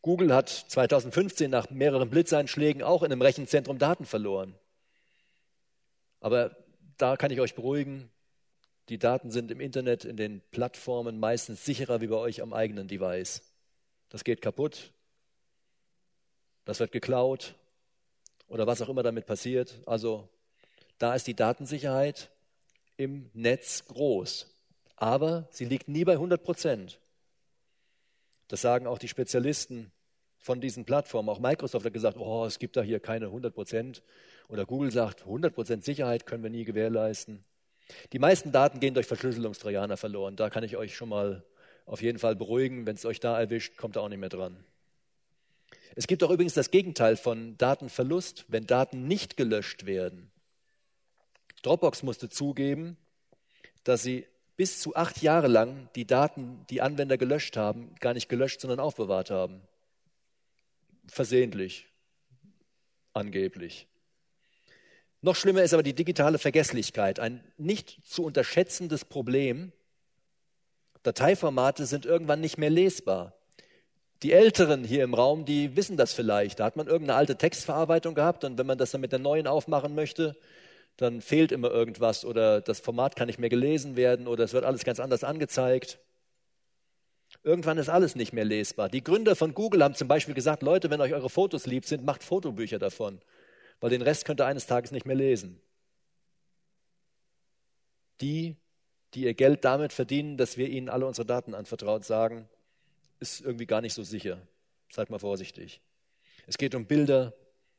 Google hat 2015 nach mehreren Blitzeinschlägen auch in einem Rechenzentrum Daten verloren. Aber da kann ich euch beruhigen, die Daten sind im Internet, in den Plattformen meistens sicherer wie bei euch am eigenen Device. Das geht kaputt, das wird geklaut oder was auch immer damit passiert. Also da ist die Datensicherheit im Netz groß. Aber sie liegt nie bei 100 Prozent. Das sagen auch die Spezialisten von diesen Plattformen. Auch Microsoft hat gesagt, oh, es gibt da hier keine 100 Prozent. Oder Google sagt, 100 Prozent Sicherheit können wir nie gewährleisten. Die meisten Daten gehen durch Verschlüsselungstrojaner verloren. Da kann ich euch schon mal auf jeden Fall beruhigen. Wenn es euch da erwischt, kommt ihr auch nicht mehr dran. Es gibt auch übrigens das Gegenteil von Datenverlust, wenn Daten nicht gelöscht werden. Dropbox musste zugeben, dass sie bis zu acht Jahre lang die Daten, die Anwender gelöscht haben, gar nicht gelöscht, sondern aufbewahrt haben. Versehentlich, angeblich. Noch schlimmer ist aber die digitale Vergesslichkeit, ein nicht zu unterschätzendes Problem. Dateiformate sind irgendwann nicht mehr lesbar. Die Älteren hier im Raum, die wissen das vielleicht. Da hat man irgendeine alte Textverarbeitung gehabt und wenn man das dann mit der neuen aufmachen möchte, dann fehlt immer irgendwas oder das Format kann nicht mehr gelesen werden oder es wird alles ganz anders angezeigt. Irgendwann ist alles nicht mehr lesbar. Die Gründer von Google haben zum Beispiel gesagt, Leute, wenn euch eure Fotos lieb sind, macht Fotobücher davon weil den Rest könnt ihr eines Tages nicht mehr lesen. Die, die ihr Geld damit verdienen, dass wir ihnen alle unsere Daten anvertraut sagen, ist irgendwie gar nicht so sicher. Seid mal vorsichtig. Es geht um Bilder,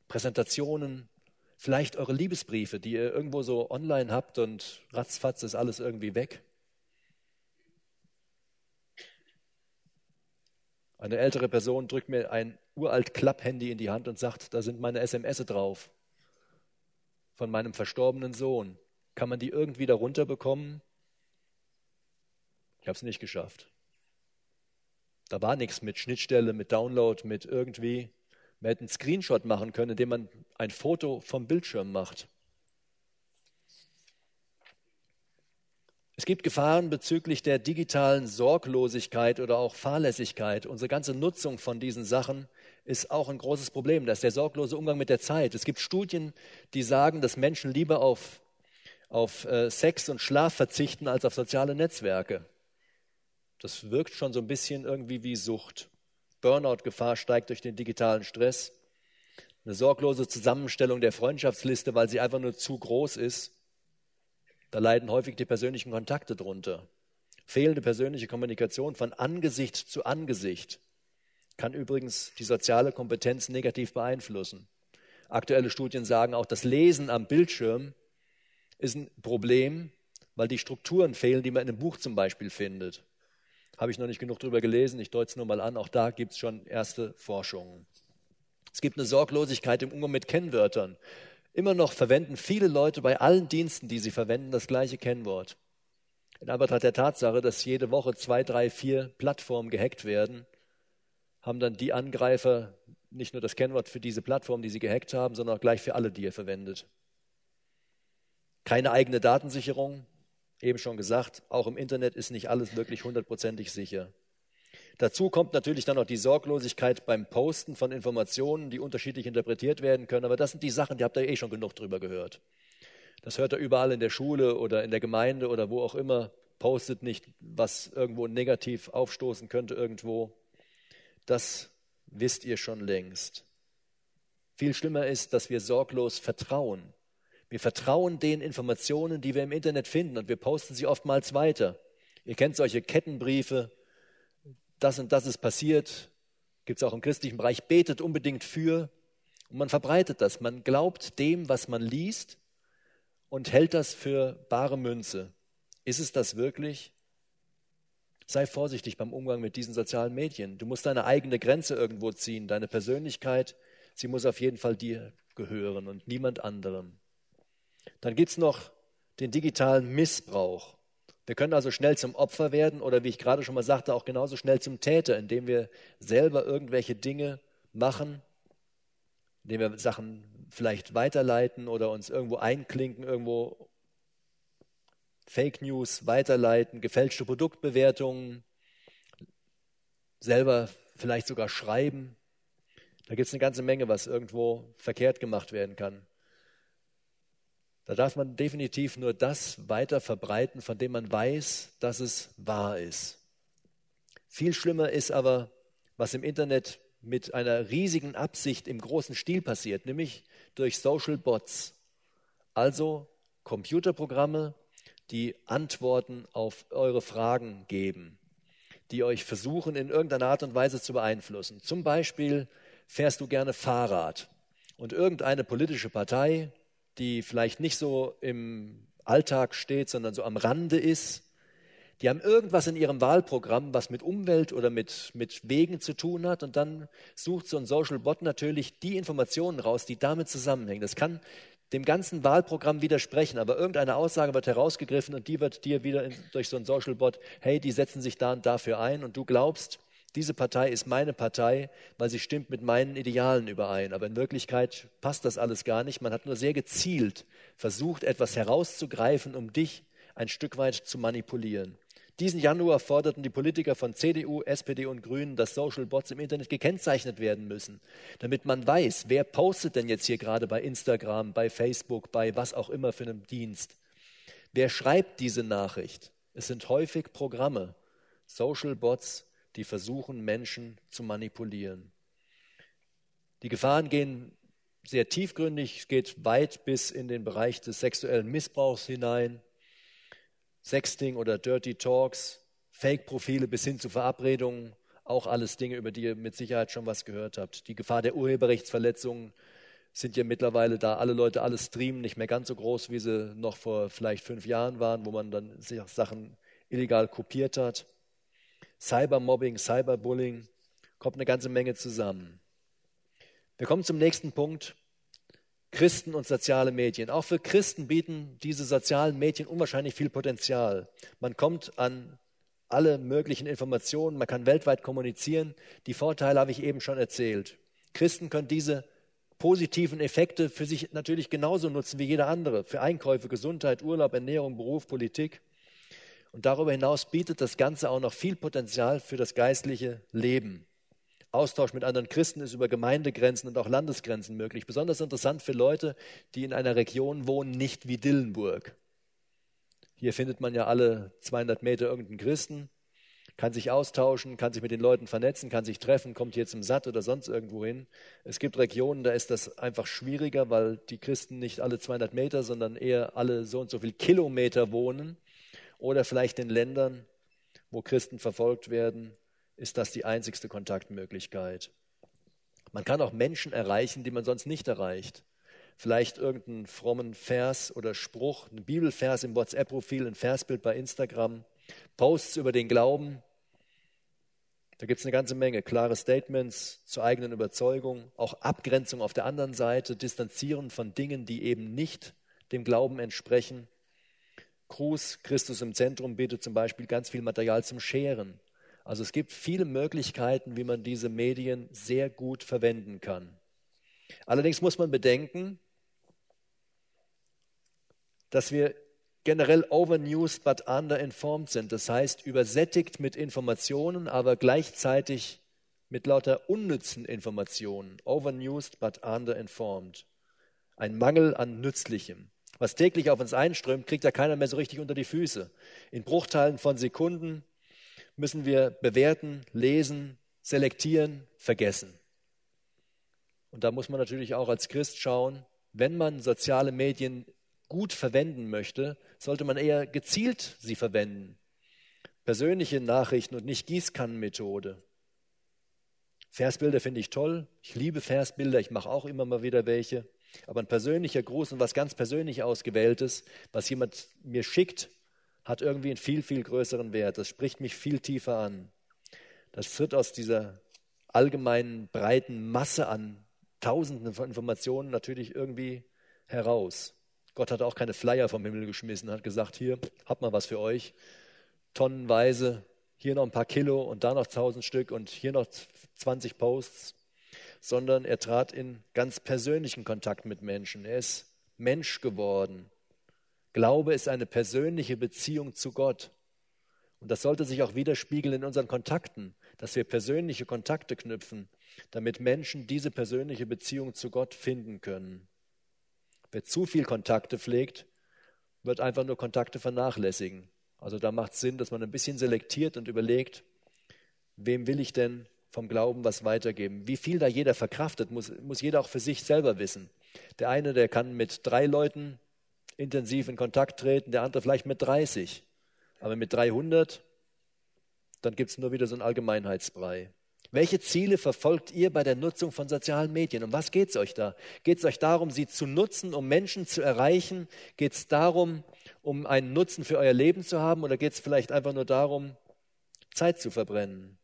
Präsentationen, vielleicht eure Liebesbriefe, die ihr irgendwo so online habt und ratzfatz ist alles irgendwie weg. Eine ältere Person drückt mir ein uralt Klapp-Handy in die Hand und sagt, da sind meine SMS drauf von meinem verstorbenen Sohn. Kann man die irgendwie darunter bekommen? Ich habe es nicht geschafft. Da war nichts mit Schnittstelle, mit Download, mit irgendwie. Man hätte einen Screenshot machen können, indem man ein Foto vom Bildschirm macht. Es gibt Gefahren bezüglich der digitalen Sorglosigkeit oder auch Fahrlässigkeit. Unsere ganze Nutzung von diesen Sachen ist auch ein großes Problem. Das ist der sorglose Umgang mit der Zeit. Es gibt Studien, die sagen, dass Menschen lieber auf, auf äh, Sex und Schlaf verzichten als auf soziale Netzwerke. Das wirkt schon so ein bisschen irgendwie wie Sucht. Burnout-Gefahr steigt durch den digitalen Stress. Eine sorglose Zusammenstellung der Freundschaftsliste, weil sie einfach nur zu groß ist da leiden häufig die persönlichen Kontakte drunter. Fehlende persönliche Kommunikation von Angesicht zu Angesicht kann übrigens die soziale Kompetenz negativ beeinflussen. Aktuelle Studien sagen auch, das Lesen am Bildschirm ist ein Problem, weil die Strukturen fehlen, die man in einem Buch zum Beispiel findet. Habe ich noch nicht genug drüber gelesen, ich deute es nur mal an. Auch da gibt es schon erste Forschungen. Es gibt eine Sorglosigkeit im Umgang mit Kennwörtern. Immer noch verwenden viele Leute bei allen Diensten, die sie verwenden, das gleiche Kennwort. In Anbetracht der Tatsache, dass jede Woche zwei, drei, vier Plattformen gehackt werden, haben dann die Angreifer nicht nur das Kennwort für diese Plattform, die sie gehackt haben, sondern auch gleich für alle, die ihr verwendet. Keine eigene Datensicherung, eben schon gesagt, auch im Internet ist nicht alles wirklich hundertprozentig sicher. Dazu kommt natürlich dann noch die Sorglosigkeit beim Posten von Informationen, die unterschiedlich interpretiert werden können. Aber das sind die Sachen, die habt ihr eh schon genug drüber gehört. Das hört ihr überall in der Schule oder in der Gemeinde oder wo auch immer. Postet nicht, was irgendwo negativ aufstoßen könnte irgendwo. Das wisst ihr schon längst. Viel schlimmer ist, dass wir sorglos vertrauen. Wir vertrauen den Informationen, die wir im Internet finden und wir posten sie oftmals weiter. Ihr kennt solche Kettenbriefe, das und das ist passiert, gibt es auch im christlichen Bereich, betet unbedingt für und man verbreitet das. Man glaubt dem, was man liest und hält das für bare Münze. Ist es das wirklich? Sei vorsichtig beim Umgang mit diesen sozialen Medien. Du musst deine eigene Grenze irgendwo ziehen. Deine Persönlichkeit, sie muss auf jeden Fall dir gehören und niemand anderem. Dann gibt es noch den digitalen Missbrauch. Wir können also schnell zum Opfer werden oder wie ich gerade schon mal sagte, auch genauso schnell zum Täter, indem wir selber irgendwelche Dinge machen, indem wir Sachen vielleicht weiterleiten oder uns irgendwo einklinken, irgendwo Fake News weiterleiten, gefälschte Produktbewertungen, selber vielleicht sogar schreiben. Da gibt es eine ganze Menge, was irgendwo verkehrt gemacht werden kann. Da darf man definitiv nur das weiter verbreiten, von dem man weiß, dass es wahr ist. Viel schlimmer ist aber, was im Internet mit einer riesigen Absicht im großen Stil passiert, nämlich durch Social Bots, also Computerprogramme, die Antworten auf eure Fragen geben, die euch versuchen in irgendeiner Art und Weise zu beeinflussen. Zum Beispiel fährst du gerne Fahrrad und irgendeine politische Partei die vielleicht nicht so im Alltag steht, sondern so am Rande ist. Die haben irgendwas in ihrem Wahlprogramm, was mit Umwelt oder mit, mit Wegen zu tun hat. Und dann sucht so ein Social Bot natürlich die Informationen raus, die damit zusammenhängen. Das kann dem ganzen Wahlprogramm widersprechen, aber irgendeine Aussage wird herausgegriffen und die wird dir wieder in, durch so ein Social Bot, hey, die setzen sich da und dafür ein und du glaubst, diese Partei ist meine Partei, weil sie stimmt mit meinen Idealen überein. Aber in Wirklichkeit passt das alles gar nicht. Man hat nur sehr gezielt versucht, etwas herauszugreifen, um dich ein Stück weit zu manipulieren. Diesen Januar forderten die Politiker von CDU, SPD und Grünen, dass Social Bots im Internet gekennzeichnet werden müssen, damit man weiß, wer postet denn jetzt hier gerade bei Instagram, bei Facebook, bei was auch immer für einem Dienst. Wer schreibt diese Nachricht? Es sind häufig Programme, Social Bots, die versuchen, Menschen zu manipulieren. Die Gefahren gehen sehr tiefgründig, es geht weit bis in den Bereich des sexuellen Missbrauchs hinein. Sexting oder Dirty Talks, Fake-Profile bis hin zu Verabredungen, auch alles Dinge, über die ihr mit Sicherheit schon was gehört habt. Die Gefahr der Urheberrechtsverletzungen sind ja mittlerweile da alle Leute alles streamen, nicht mehr ganz so groß, wie sie noch vor vielleicht fünf Jahren waren, wo man dann Sachen illegal kopiert hat. Cybermobbing, Cyberbullying, kommt eine ganze Menge zusammen. Wir kommen zum nächsten Punkt. Christen und soziale Medien. Auch für Christen bieten diese sozialen Medien unwahrscheinlich viel Potenzial. Man kommt an alle möglichen Informationen, man kann weltweit kommunizieren. Die Vorteile habe ich eben schon erzählt. Christen können diese positiven Effekte für sich natürlich genauso nutzen wie jeder andere. Für Einkäufe, Gesundheit, Urlaub, Ernährung, Beruf, Politik. Und darüber hinaus bietet das Ganze auch noch viel Potenzial für das geistliche Leben. Austausch mit anderen Christen ist über Gemeindegrenzen und auch Landesgrenzen möglich. Besonders interessant für Leute, die in einer Region wohnen, nicht wie Dillenburg. Hier findet man ja alle 200 Meter irgendeinen Christen, kann sich austauschen, kann sich mit den Leuten vernetzen, kann sich treffen, kommt hier zum Satt oder sonst irgendwo hin. Es gibt Regionen, da ist das einfach schwieriger, weil die Christen nicht alle 200 Meter, sondern eher alle so und so viele Kilometer wohnen oder vielleicht in Ländern, wo Christen verfolgt werden, ist das die einzigste Kontaktmöglichkeit. Man kann auch Menschen erreichen, die man sonst nicht erreicht. Vielleicht irgendeinen frommen Vers oder Spruch, einen Bibelvers im WhatsApp-Profil, ein Versbild bei Instagram, Posts über den Glauben, Da gibt es eine ganze Menge klare Statements zur eigenen Überzeugung, auch Abgrenzung auf der anderen Seite, Distanzieren von Dingen, die eben nicht dem Glauben entsprechen. Cruz, Christus im Zentrum, bietet zum Beispiel ganz viel Material zum Scheren. Also es gibt viele Möglichkeiten, wie man diese Medien sehr gut verwenden kann. Allerdings muss man bedenken, dass wir generell overnewsed but underinformed sind. Das heißt, übersättigt mit Informationen, aber gleichzeitig mit lauter unnützen Informationen. Overnewsed but underinformed. Ein Mangel an Nützlichem. Was täglich auf uns einströmt, kriegt ja keiner mehr so richtig unter die Füße. In Bruchteilen von Sekunden müssen wir bewerten, lesen, selektieren, vergessen. Und da muss man natürlich auch als Christ schauen, wenn man soziale Medien gut verwenden möchte, sollte man eher gezielt sie verwenden. Persönliche Nachrichten und nicht Gießkannenmethode. Versbilder finde ich toll. Ich liebe Versbilder. Ich mache auch immer mal wieder welche. Aber ein persönlicher Gruß und was ganz persönlich ausgewähltes, was jemand mir schickt, hat irgendwie einen viel, viel größeren Wert. Das spricht mich viel tiefer an. Das tritt aus dieser allgemeinen breiten Masse an Tausenden von Informationen natürlich irgendwie heraus. Gott hat auch keine Flyer vom Himmel geschmissen, hat gesagt, hier, habt mal was für euch. Tonnenweise, hier noch ein paar Kilo und da noch tausend Stück und hier noch 20 Posts, sondern er trat in ganz persönlichen Kontakt mit Menschen. Er ist Mensch geworden. Glaube ist eine persönliche Beziehung zu Gott. Und das sollte sich auch widerspiegeln in unseren Kontakten, dass wir persönliche Kontakte knüpfen, damit Menschen diese persönliche Beziehung zu Gott finden können. Wer zu viel Kontakte pflegt, wird einfach nur Kontakte vernachlässigen. Also da macht es Sinn, dass man ein bisschen selektiert und überlegt, wem will ich denn vom Glauben was weitergeben? Wie viel da jeder verkraftet, muss, muss jeder auch für sich selber wissen. Der eine, der kann mit drei Leuten intensiv in Kontakt treten, der andere vielleicht mit 30. Aber mit 300, dann gibt es nur wieder so einen Allgemeinheitsbrei. Welche Ziele verfolgt ihr bei der Nutzung von sozialen Medien? Um was geht es euch da? Geht es euch darum, sie zu nutzen, um Menschen zu erreichen? Geht es darum, um einen Nutzen für euer Leben zu haben? Oder geht es vielleicht einfach nur darum, Zeit zu verbrennen?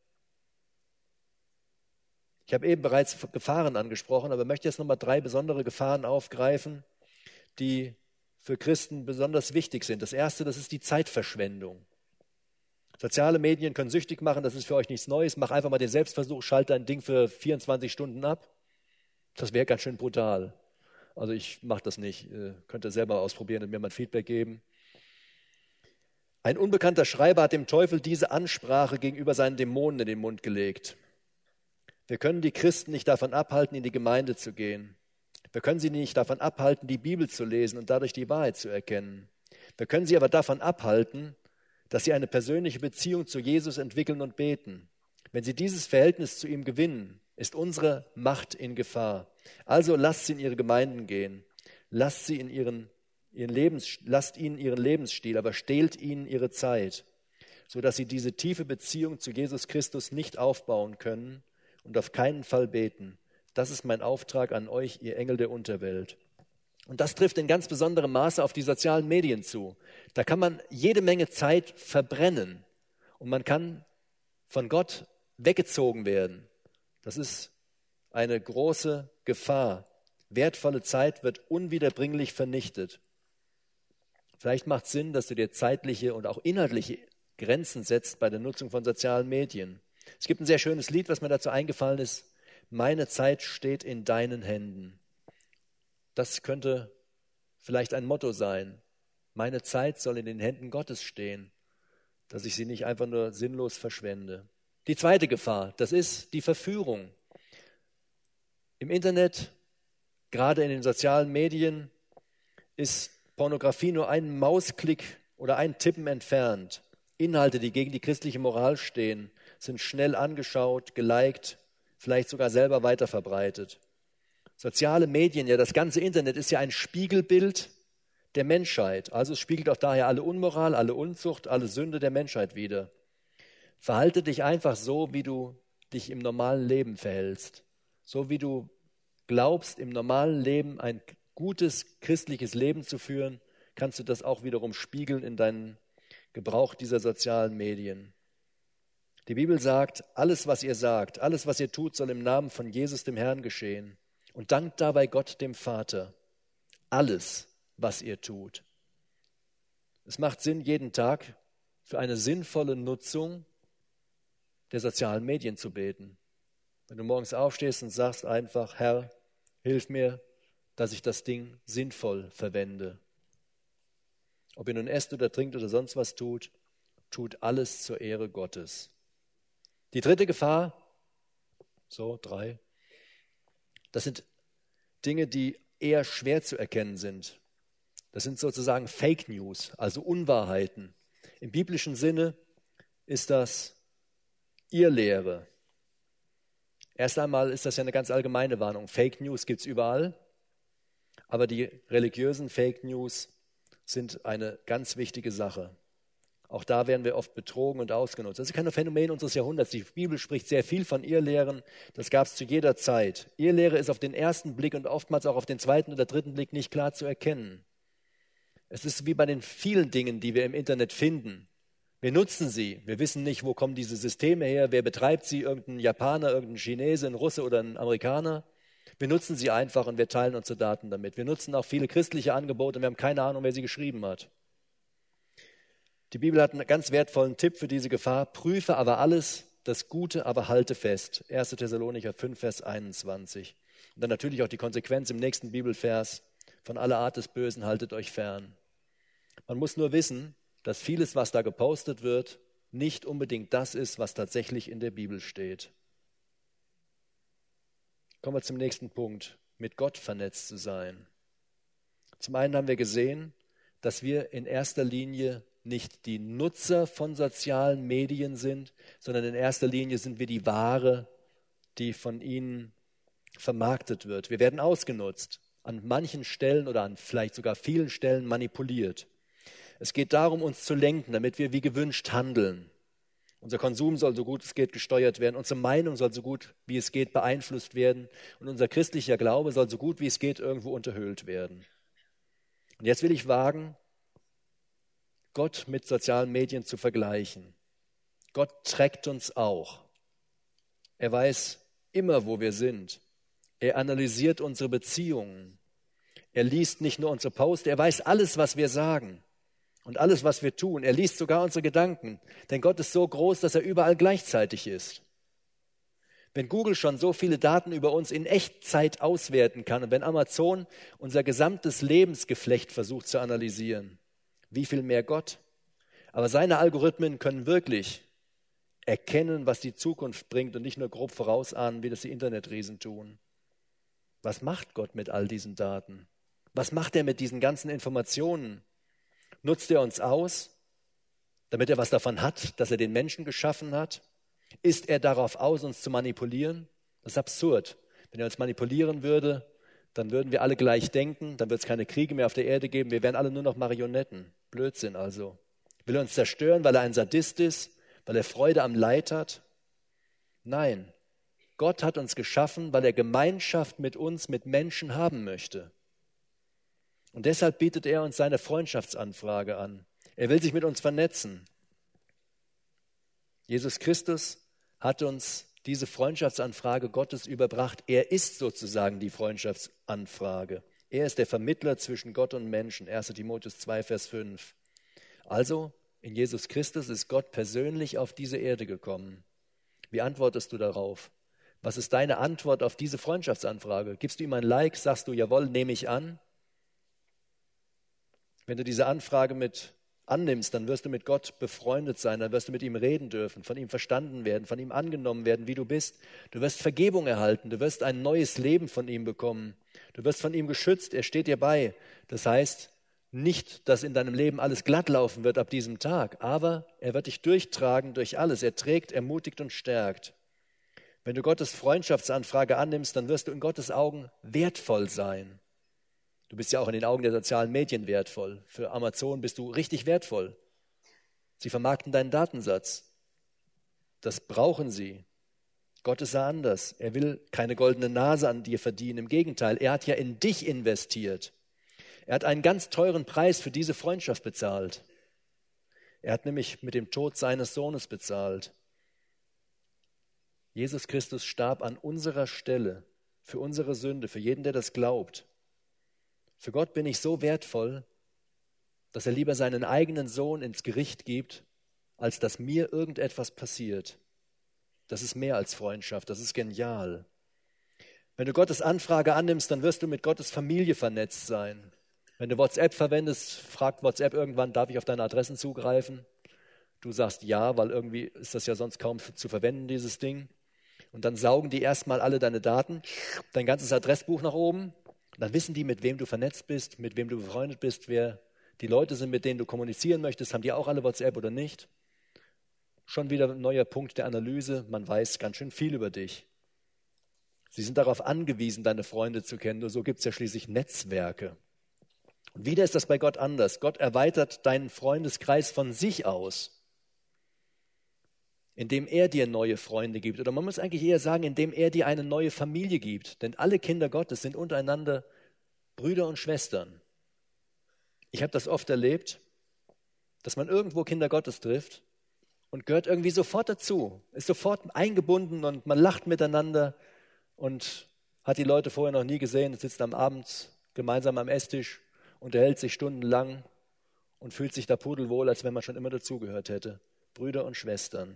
Ich habe eben bereits Gefahren angesprochen, aber möchte jetzt nochmal drei besondere Gefahren aufgreifen, die für Christen besonders wichtig sind. Das erste, das ist die Zeitverschwendung. Soziale Medien können süchtig machen, das ist für euch nichts Neues. Mach einfach mal den Selbstversuch, schalte dein Ding für 24 Stunden ab. Das wäre ganz schön brutal. Also ich mache das nicht. Äh, könnt ihr selber ausprobieren und mir mal ein Feedback geben. Ein unbekannter Schreiber hat dem Teufel diese Ansprache gegenüber seinen Dämonen in den Mund gelegt. Wir können die Christen nicht davon abhalten, in die Gemeinde zu gehen. Wir können sie nicht davon abhalten, die Bibel zu lesen und dadurch die Wahrheit zu erkennen. Wir können sie aber davon abhalten, dass sie eine persönliche Beziehung zu Jesus entwickeln und beten. Wenn sie dieses Verhältnis zu ihm gewinnen, ist unsere Macht in Gefahr. Also lasst sie in ihre Gemeinden gehen. Lasst sie in ihren, ihren Lebens, lasst ihnen ihren Lebensstil, aber stehlt ihnen ihre Zeit, sodass sie diese tiefe Beziehung zu Jesus Christus nicht aufbauen können und auf keinen Fall beten. Das ist mein Auftrag an euch, ihr Engel der Unterwelt. Und das trifft in ganz besonderem Maße auf die sozialen Medien zu. Da kann man jede Menge Zeit verbrennen und man kann von Gott weggezogen werden. Das ist eine große Gefahr. Wertvolle Zeit wird unwiederbringlich vernichtet. Vielleicht macht es Sinn, dass du dir zeitliche und auch inhaltliche Grenzen setzt bei der Nutzung von sozialen Medien. Es gibt ein sehr schönes Lied, was mir dazu eingefallen ist. Meine Zeit steht in deinen Händen. Das könnte vielleicht ein Motto sein. Meine Zeit soll in den Händen Gottes stehen, dass ich sie nicht einfach nur sinnlos verschwende. Die zweite Gefahr, das ist die Verführung. Im Internet, gerade in den sozialen Medien, ist Pornografie nur ein Mausklick oder ein Tippen entfernt. Inhalte, die gegen die christliche Moral stehen, sind schnell angeschaut, geliked, vielleicht sogar selber weiterverbreitet. Soziale Medien, ja, das ganze Internet ist ja ein Spiegelbild der Menschheit. Also es spiegelt auch daher alle Unmoral, alle Unzucht, alle Sünde der Menschheit wider. Verhalte dich einfach so, wie du dich im normalen Leben verhältst. So wie du glaubst, im normalen Leben ein gutes christliches Leben zu führen, kannst du das auch wiederum spiegeln in deinen Gebrauch dieser sozialen Medien. Die Bibel sagt, alles, was ihr sagt, alles, was ihr tut, soll im Namen von Jesus, dem Herrn, geschehen. Und dankt dabei Gott, dem Vater. Alles, was ihr tut. Es macht Sinn, jeden Tag für eine sinnvolle Nutzung der sozialen Medien zu beten. Wenn du morgens aufstehst und sagst einfach, Herr, hilf mir, dass ich das Ding sinnvoll verwende. Ob ihr nun esst oder trinkt oder sonst was tut, tut alles zur Ehre Gottes. Die dritte Gefahr, so drei, das sind Dinge, die eher schwer zu erkennen sind. Das sind sozusagen Fake News, also Unwahrheiten. Im biblischen Sinne ist das Irrlehre. Erst einmal ist das ja eine ganz allgemeine Warnung. Fake News gibt es überall, aber die religiösen Fake News sind eine ganz wichtige Sache. Auch da werden wir oft betrogen und ausgenutzt. Das ist kein Phänomen unseres Jahrhunderts. Die Bibel spricht sehr viel von Irrlehren. Das gab es zu jeder Zeit. Irrlehre ist auf den ersten Blick und oftmals auch auf den zweiten oder dritten Blick nicht klar zu erkennen. Es ist wie bei den vielen Dingen, die wir im Internet finden. Wir nutzen sie. Wir wissen nicht, wo kommen diese Systeme her, wer betreibt sie, irgendein Japaner, irgendein Chinese, ein Russe oder ein Amerikaner. Wir nutzen sie einfach und wir teilen unsere Daten damit. Wir nutzen auch viele christliche Angebote und wir haben keine Ahnung, wer sie geschrieben hat. Die Bibel hat einen ganz wertvollen Tipp für diese Gefahr. Prüfe aber alles, das Gute aber halte fest. 1. Thessalonicher 5, Vers 21. Und dann natürlich auch die Konsequenz im nächsten Bibelvers. Von aller Art des Bösen haltet euch fern. Man muss nur wissen, dass vieles, was da gepostet wird, nicht unbedingt das ist, was tatsächlich in der Bibel steht. Kommen wir zum nächsten Punkt, mit Gott vernetzt zu sein. Zum einen haben wir gesehen, dass wir in erster Linie nicht die Nutzer von sozialen Medien sind, sondern in erster Linie sind wir die Ware, die von ihnen vermarktet wird. Wir werden ausgenutzt, an manchen Stellen oder an vielleicht sogar vielen Stellen manipuliert. Es geht darum, uns zu lenken, damit wir wie gewünscht handeln. Unser Konsum soll so gut es geht gesteuert werden, unsere Meinung soll so gut wie es geht beeinflusst werden und unser christlicher Glaube soll so gut wie es geht irgendwo unterhöhlt werden. Und jetzt will ich wagen, Gott mit sozialen Medien zu vergleichen. Gott trägt uns auch. Er weiß immer, wo wir sind. Er analysiert unsere Beziehungen. Er liest nicht nur unsere Post, er weiß alles, was wir sagen und alles, was wir tun. Er liest sogar unsere Gedanken. Denn Gott ist so groß, dass er überall gleichzeitig ist. Wenn Google schon so viele Daten über uns in Echtzeit auswerten kann und wenn Amazon unser gesamtes Lebensgeflecht versucht zu analysieren, wie viel mehr Gott. Aber seine Algorithmen können wirklich erkennen, was die Zukunft bringt und nicht nur grob vorausahnen, wie das die Internetriesen tun. Was macht Gott mit all diesen Daten? Was macht er mit diesen ganzen Informationen? Nutzt er uns aus, damit er was davon hat, dass er den Menschen geschaffen hat? Ist er darauf aus, uns zu manipulieren? Das ist absurd. Wenn er uns manipulieren würde, dann würden wir alle gleich denken, dann wird es keine Kriege mehr auf der Erde geben, wir wären alle nur noch Marionetten. Blödsinn also. Will er uns zerstören, weil er ein Sadist ist, weil er Freude am Leid hat? Nein, Gott hat uns geschaffen, weil er Gemeinschaft mit uns, mit Menschen haben möchte. Und deshalb bietet er uns seine Freundschaftsanfrage an. Er will sich mit uns vernetzen. Jesus Christus hat uns diese Freundschaftsanfrage Gottes überbracht. Er ist sozusagen die Freundschaftsanfrage. Er ist der Vermittler zwischen Gott und Menschen. 1 Timotheus 2, Vers 5. Also, in Jesus Christus ist Gott persönlich auf diese Erde gekommen. Wie antwortest du darauf? Was ist deine Antwort auf diese Freundschaftsanfrage? Gibst du ihm ein Like? Sagst du, jawohl, nehme ich an? Wenn du diese Anfrage mit annimmst, dann wirst du mit Gott befreundet sein, dann wirst du mit ihm reden dürfen, von ihm verstanden werden, von ihm angenommen werden, wie du bist. Du wirst Vergebung erhalten, du wirst ein neues Leben von ihm bekommen. Du wirst von ihm geschützt, er steht dir bei. Das heißt, nicht, dass in deinem Leben alles glatt laufen wird ab diesem Tag, aber er wird dich durchtragen durch alles. Er trägt, ermutigt und stärkt. Wenn du Gottes Freundschaftsanfrage annimmst, dann wirst du in Gottes Augen wertvoll sein. Du bist ja auch in den Augen der sozialen Medien wertvoll. Für Amazon bist du richtig wertvoll. Sie vermarkten deinen Datensatz. Das brauchen sie. Gott ist ja anders. Er will keine goldene Nase an dir verdienen. Im Gegenteil, er hat ja in dich investiert. Er hat einen ganz teuren Preis für diese Freundschaft bezahlt. Er hat nämlich mit dem Tod seines Sohnes bezahlt. Jesus Christus starb an unserer Stelle für unsere Sünde, für jeden, der das glaubt. Für Gott bin ich so wertvoll, dass er lieber seinen eigenen Sohn ins Gericht gibt, als dass mir irgendetwas passiert. Das ist mehr als Freundschaft, das ist genial. Wenn du Gottes Anfrage annimmst, dann wirst du mit Gottes Familie vernetzt sein. Wenn du WhatsApp verwendest, fragt WhatsApp irgendwann, darf ich auf deine Adressen zugreifen? Du sagst ja, weil irgendwie ist das ja sonst kaum zu verwenden, dieses Ding. Und dann saugen die erstmal alle deine Daten, dein ganzes Adressbuch nach oben. Dann wissen die, mit wem du vernetzt bist, mit wem du befreundet bist, wer die Leute sind, mit denen du kommunizieren möchtest. Haben die auch alle WhatsApp oder nicht? Schon wieder ein neuer Punkt der Analyse. Man weiß ganz schön viel über dich. Sie sind darauf angewiesen, deine Freunde zu kennen. Nur so gibt es ja schließlich Netzwerke. Und wieder ist das bei Gott anders. Gott erweitert deinen Freundeskreis von sich aus indem er dir neue Freunde gibt. Oder man muss eigentlich eher sagen, indem er dir eine neue Familie gibt. Denn alle Kinder Gottes sind untereinander Brüder und Schwestern. Ich habe das oft erlebt, dass man irgendwo Kinder Gottes trifft und gehört irgendwie sofort dazu, ist sofort eingebunden und man lacht miteinander und hat die Leute vorher noch nie gesehen, sitzt am Abend gemeinsam am Esstisch, unterhält sich stundenlang und fühlt sich da pudelwohl, als wenn man schon immer dazugehört hätte. Brüder und Schwestern.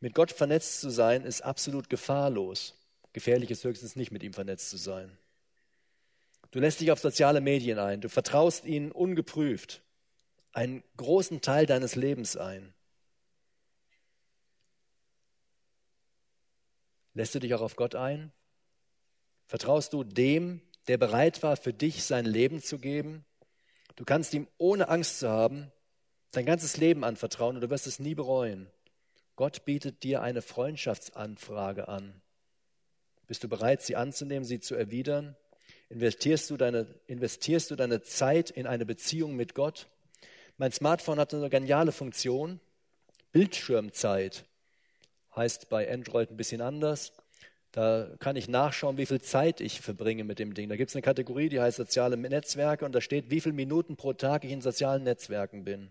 Mit Gott vernetzt zu sein ist absolut gefahrlos. Gefährlich ist höchstens nicht, mit ihm vernetzt zu sein. Du lässt dich auf soziale Medien ein, du vertraust ihnen ungeprüft einen großen Teil deines Lebens ein. Lässt du dich auch auf Gott ein? Vertraust du dem, der bereit war, für dich sein Leben zu geben? Du kannst ihm ohne Angst zu haben dein ganzes Leben anvertrauen und du wirst es nie bereuen. Gott bietet dir eine Freundschaftsanfrage an. Bist du bereit, sie anzunehmen, sie zu erwidern? Investierst du deine, investierst du deine Zeit in eine Beziehung mit Gott? Mein Smartphone hat eine geniale Funktion. Bildschirmzeit heißt bei Android ein bisschen anders. Da kann ich nachschauen, wie viel Zeit ich verbringe mit dem Ding. Da gibt es eine Kategorie, die heißt soziale Netzwerke und da steht, wie viele Minuten pro Tag ich in sozialen Netzwerken bin.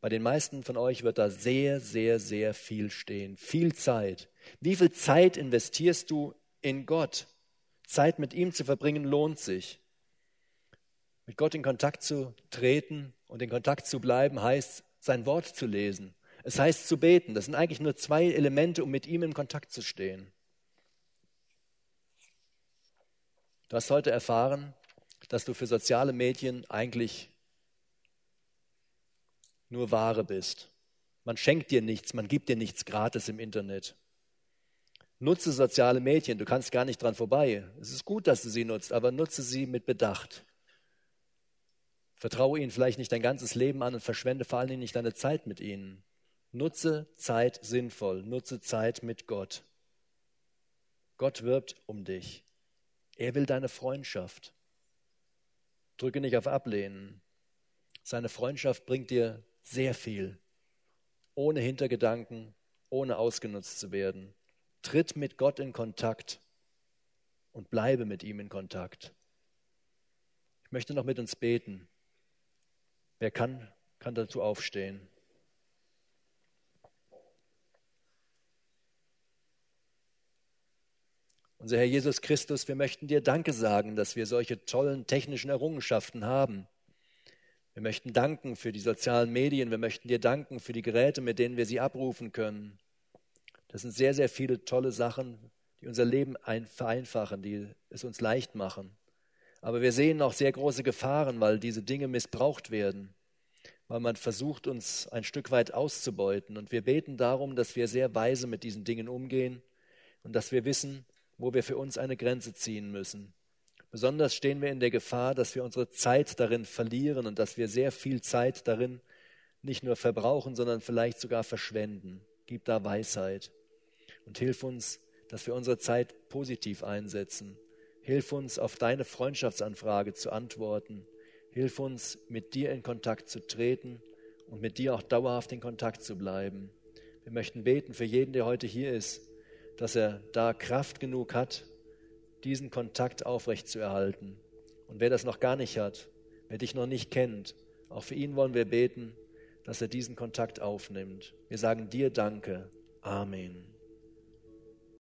Bei den meisten von euch wird da sehr, sehr, sehr viel stehen. Viel Zeit. Wie viel Zeit investierst du in Gott? Zeit mit ihm zu verbringen lohnt sich. Mit Gott in Kontakt zu treten und in Kontakt zu bleiben heißt, sein Wort zu lesen. Es heißt zu beten. Das sind eigentlich nur zwei Elemente, um mit ihm in Kontakt zu stehen. Du hast heute erfahren, dass du für soziale Medien eigentlich nur Ware bist. Man schenkt dir nichts, man gibt dir nichts gratis im Internet. Nutze soziale Medien, du kannst gar nicht dran vorbei. Es ist gut, dass du sie nutzt, aber nutze sie mit Bedacht. Vertraue ihnen vielleicht nicht dein ganzes Leben an und verschwende vor allen Dingen nicht deine Zeit mit ihnen. Nutze Zeit sinnvoll, nutze Zeit mit Gott. Gott wirbt um dich. Er will deine Freundschaft. Drücke nicht auf Ablehnen. Seine Freundschaft bringt dir sehr viel, ohne Hintergedanken, ohne ausgenutzt zu werden. Tritt mit Gott in Kontakt und bleibe mit ihm in Kontakt. Ich möchte noch mit uns beten. Wer kann, kann dazu aufstehen. Unser Herr Jesus Christus, wir möchten dir Danke sagen, dass wir solche tollen technischen Errungenschaften haben. Wir möchten danken für die sozialen Medien. Wir möchten dir danken für die Geräte, mit denen wir sie abrufen können. Das sind sehr, sehr viele tolle Sachen, die unser Leben vereinfachen, die es uns leicht machen. Aber wir sehen auch sehr große Gefahren, weil diese Dinge missbraucht werden, weil man versucht, uns ein Stück weit auszubeuten. Und wir beten darum, dass wir sehr weise mit diesen Dingen umgehen und dass wir wissen, wo wir für uns eine Grenze ziehen müssen. Besonders stehen wir in der Gefahr, dass wir unsere Zeit darin verlieren und dass wir sehr viel Zeit darin nicht nur verbrauchen, sondern vielleicht sogar verschwenden. Gib da Weisheit und hilf uns, dass wir unsere Zeit positiv einsetzen. Hilf uns, auf deine Freundschaftsanfrage zu antworten. Hilf uns, mit dir in Kontakt zu treten und mit dir auch dauerhaft in Kontakt zu bleiben. Wir möchten beten für jeden, der heute hier ist, dass er da Kraft genug hat, diesen Kontakt aufrechtzuerhalten. Und wer das noch gar nicht hat, wer dich noch nicht kennt, auch für ihn wollen wir beten, dass er diesen Kontakt aufnimmt. Wir sagen dir Danke. Amen.